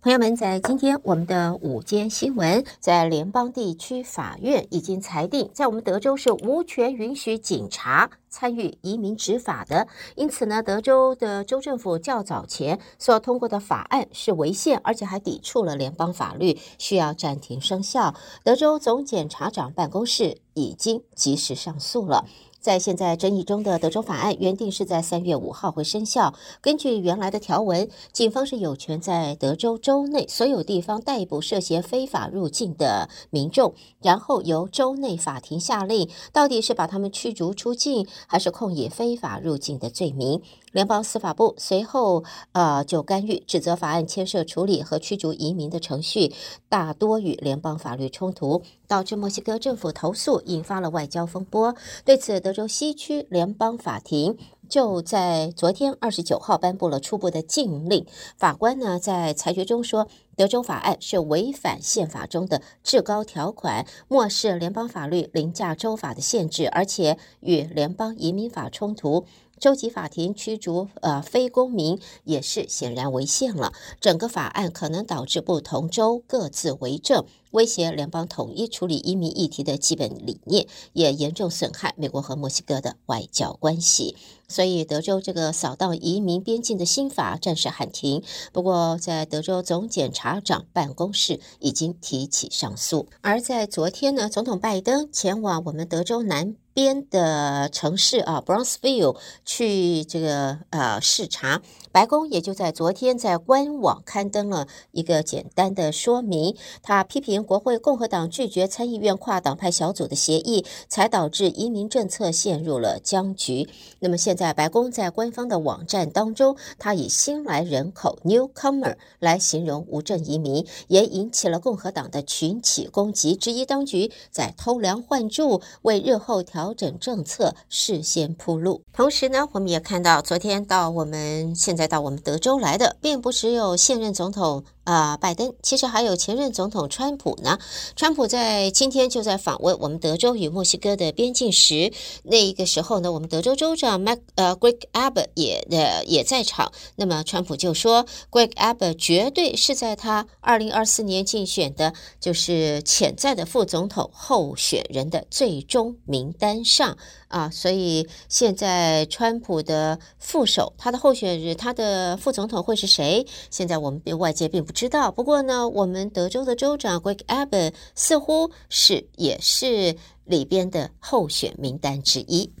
朋友们，在今天我们的午间新闻，在联邦地区法院已经裁定，在我们德州是无权允许警察参与移民执法的。因此呢，德州的州政府较早前所通过的法案是违宪，而且还抵触了联邦法律，需要暂停生效。德州总检察长办公室已经及时上诉了。在现在争议中的德州法案原定是在三月五号会生效。根据原来的条文，警方是有权在德州州内所有地方逮捕涉嫌非法入境的民众，然后由州内法庭下令，到底是把他们驱逐出境，还是控以非法入境的罪名。联邦司法部随后呃就干预，指责法案牵涉处理和驱逐移民的程序，大多与联邦法律冲突，导致墨西哥政府投诉，引发了外交风波。对此，德州西区联邦法庭就在昨天二十九号颁布了初步的禁令。法官呢在裁决中说，德州法案是违反宪法中的至高条款，漠视联邦法律凌驾州法的限制，而且与联邦移民法冲突。州级法庭驱逐呃非公民也是显然违宪了。整个法案可能导致不同州各自为政，威胁联邦统一处理移民议题的基本理念，也严重损害美国和墨西哥的外交关系。所以，德州这个扫荡移民边境的新法暂时喊停。不过，在德州总检察长办公室已经提起上诉。而在昨天呢，总统拜登前往我们德州南边的城市啊，Brownsville 去这个呃视察，白宫也就在昨天在官网刊登了一个简单的说明。他批评国会共和党拒绝参议院跨党派小组的协议，才导致移民政策陷入了僵局。那么现在白宫在官方的网站当中，他以新来人口 （newcomer） 来形容无证移民，也引起了共和党的群起攻击，质疑当局在偷梁换柱，为日后。调整政策，事先铺路。同时呢，我们也看到，昨天到我们现在到我们德州来的，并不只有现任总统。啊、拜登其实还有前任总统川普呢。川普在今天就在访问我们德州与墨西哥的边境时，那一个时候呢，我们德州州长 Mac 呃 Greg Abbott 也呃也在场。那么川普就说，Greg Abbott 绝对是在他二零二四年竞选的，就是潜在的副总统候选人的最终名单上。啊，所以现在川普的副手，他的候选人，他的副总统会是谁？现在我们外界并不知道。不过呢，我们德州的州长 Greg Abbott 似乎是也是里边的候选名单之一。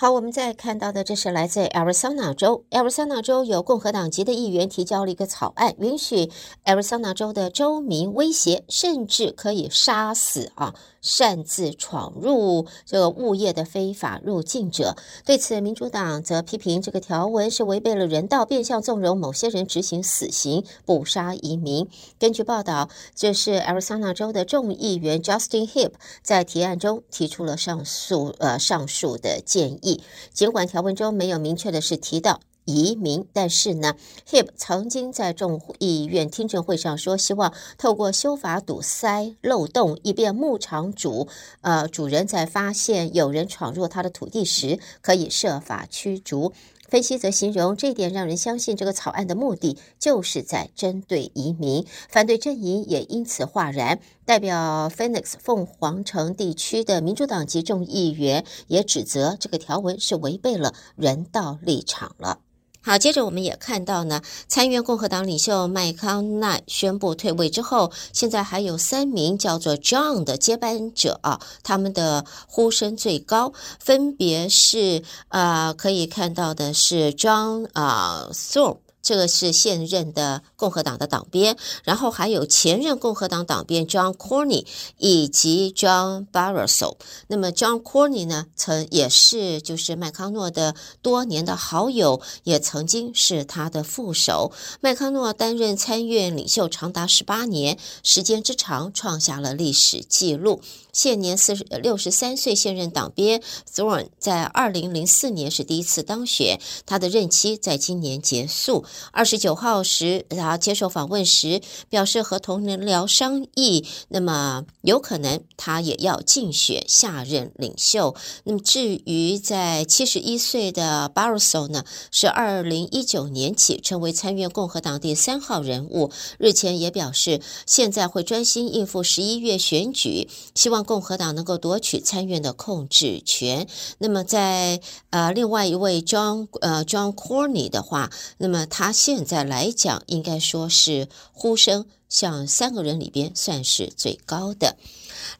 好，我们再看到的，这是来自 Arizona 州。Arizona 州有共和党籍的议员提交了一个草案，允许 Arizona 州的州民威胁，甚至可以杀死啊擅自闯入这个物业的非法入境者。对此，民主党则批评这个条文是违背了人道，变相纵容某些人执行死刑，捕杀移民。根据报道，这是 Arizona 州的众议员 Justin Hibb 在提案中提出了上述呃上述的建议。尽管条文中没有明确的是提到移民，但是呢，Hibb 曾经在众议院听证会上说，希望透过修法堵塞漏洞，以便牧场主呃主人在发现有人闯入他的土地时，可以设法驱逐。分析则形容这点让人相信，这个草案的目的就是在针对移民，反对阵营也因此哗然。代表 Phoenix 凤凰城地区的民主党籍众议员也指责这个条文是违背了人道立场了。好，接着我们也看到呢，参议院共和党领袖麦康奈宣布退位之后，现在还有三名叫做 John 的接班者啊，他们的呼声最高，分别是、呃，可以看到的是 John 啊，Thom。这个是现任的共和党的党鞭，然后还有前任共和党党鞭 John Cornyn 以及 John Barrasso。那么 John Cornyn 呢，曾也是就是麦康诺的多年的好友，也曾经是他的副手。麦康诺担任参院领袖长达十八年，时间之长，创下了历史记录。现年四十六十三岁，现任党鞭 Thorne 在二零零四年是第一次当选，他的任期在今年结束。二十九号时，他接受访问时表示和同仁聊商议，那么有可能他也要竞选下任领袖。那么至于在七十一岁的 Barroso 呢，是二零一九年起成为参院共和党第三号人物，日前也表示现在会专心应付十一月选举，希望共和党能够夺取参院的控制权。那么在呃另外一位 John 呃 John Corny 的话，那么他他现在来讲应该说是呼声像三个人里边算是最高的。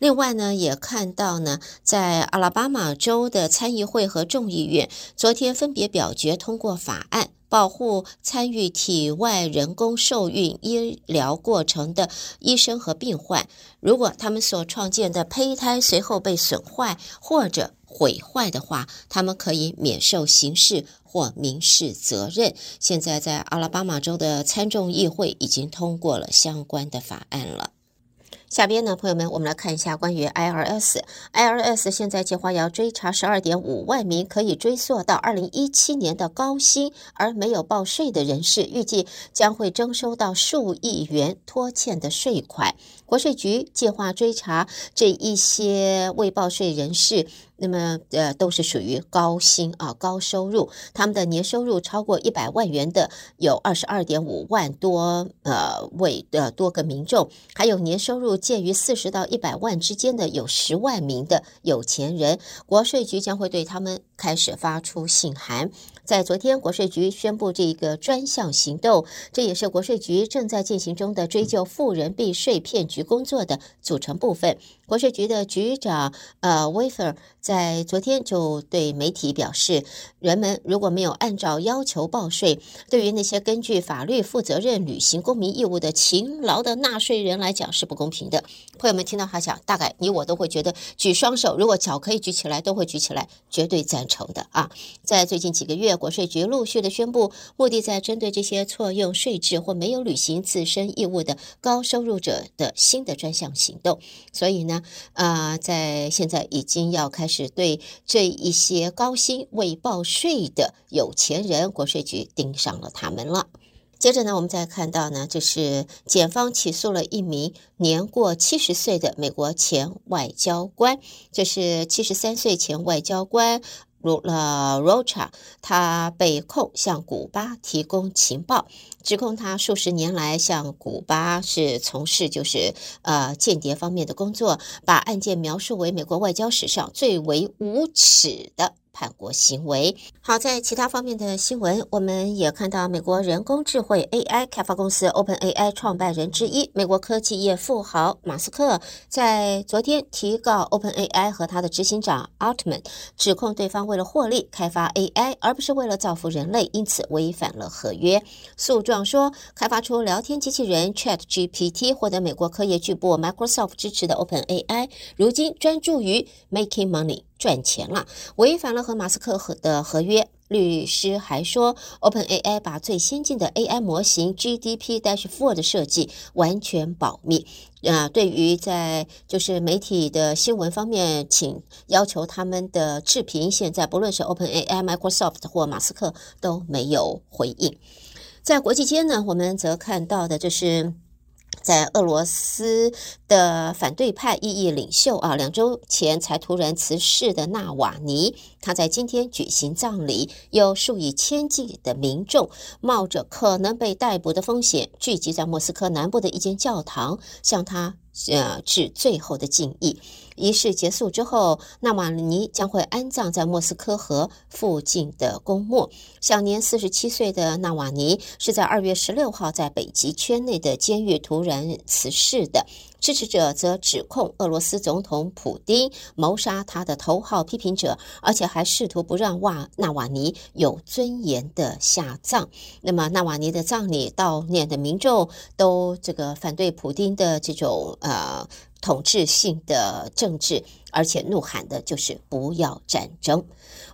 另外呢，也看到呢，在阿拉巴马州的参议会和众议院昨天分别表决通过法案，保护参与体外人工受孕医疗过程的医生和病患，如果他们所创建的胚胎随后被损坏或者毁坏的话，他们可以免受刑事或民事责任。现在在阿拉巴马州的参众议会已经通过了相关的法案了。下边呢，朋友们，我们来看一下关于 IRS。IRS 现在计划要追查十二点五万名可以追溯到二零一七年的高薪而没有报税的人士，预计将会征收到数亿元拖欠的税款。国税局计划追查这一些未报税人士。那么，呃，都是属于高薪啊、高收入，他们的年收入超过一百万元的有二十二点五万多，呃，位的多个民众，还有年收入介于四十到一百万之间的有十万名的有钱人，国税局将会对他们开始发出信函。在昨天，国税局宣布这个专项行动，这也是国税局正在进行中的追究富人避税骗局工作的组成部分。国税局的局长呃威弗在昨天就对媒体表示，人们如果没有按照要求报税，对于那些根据法律负责任履行公民义务的勤劳的纳税人来讲是不公平的。朋友们听到他讲，大概你我都会觉得举双手，如果脚可以举起来，都会举起来，绝对赞成的啊！在最近几个月，国税局陆续的宣布，目的在针对这些错用税制或没有履行自身义务的高收入者的新的专项行动。所以呢，啊、在现在已经要开始对这一些高薪未报税的有钱人，国税局盯上了他们了。接着呢，我们再看到呢，这是检方起诉了一名年过七十岁的美国前外交官，这是七十三岁前外交官。如了，Rocha，他被控向古巴提供情报，指控他数十年来向古巴是从事就是呃间谍方面的工作，把案件描述为美国外交史上最为无耻的。叛国行为。好，在其他方面的新闻，我们也看到美国人工智慧 AI 开发公司 OpenAI 创办人之一、美国科技业富豪马斯克，在昨天提告 OpenAI 和他的执行长 Altman，指控对方为了获利开发 AI，而不是为了造福人类，因此违反了合约。诉状说，开发出聊天机器人 ChatGPT 获得美国科业巨擘 Microsoft 支持的 OpenAI，如今专注于 making money。赚钱了，违反了和马斯克合的合约。律师还说，OpenAI 把最先进的 AI 模型 GPT-4 的设计完全保密。啊，对于在就是媒体的新闻方面，请要求他们的置评，现在不论是 OpenAI、Microsoft 或马斯克都没有回应。在国际间呢，我们则看到的就是。在俄罗斯的反对派异议领袖啊，两周前才突然辞世的纳瓦尼，他在今天举行葬礼，有数以千计的民众冒着可能被逮捕的风险，聚集在莫斯科南部的一间教堂，向他呃致最后的敬意。仪式结束之后，纳瓦尼将会安葬在莫斯科河附近的公墓。享年四十七岁的纳瓦尼是在二月十六号在北极圈内的监狱突然辞世的。支持者则指控俄罗斯总统普丁谋杀他的头号批评者，而且还试图不让瓦纳瓦尼有尊严的下葬。那么，纳瓦尼的葬礼悼念的民众都这个反对普丁的这种呃。统治性的政治，而且怒喊的就是不要战争。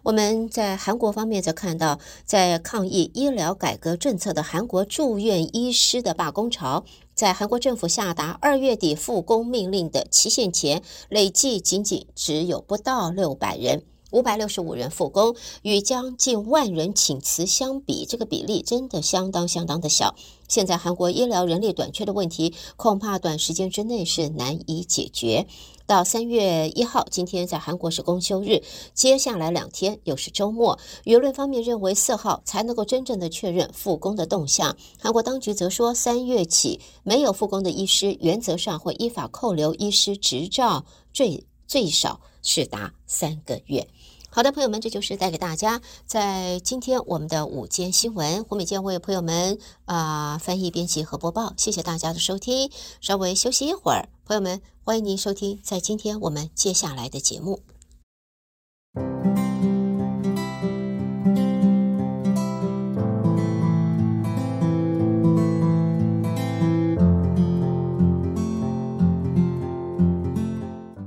我们在韩国方面则看到，在抗议医疗改革政策的韩国住院医师的罢工潮，在韩国政府下达二月底复工命令的期限前，累计仅仅只有不到六百人。五百六十五人复工，与将近万人请辞相比，这个比例真的相当相当的小。现在韩国医疗人力短缺的问题，恐怕短时间之内是难以解决。到三月一号，今天在韩国是公休日，接下来两天又是周末。舆论方面认为四号才能够真正的确认复工的动向。韩国当局则说，三月起没有复工的医师，原则上会依法扣留医师执照，最最少是达三个月。好的，朋友们，这就是带给大家在今天我们的午间新闻。胡美健为朋友们啊翻译、编辑和播报，谢谢大家的收听。稍微休息一会儿，朋友们，欢迎您收听在今天我们接下来的节目。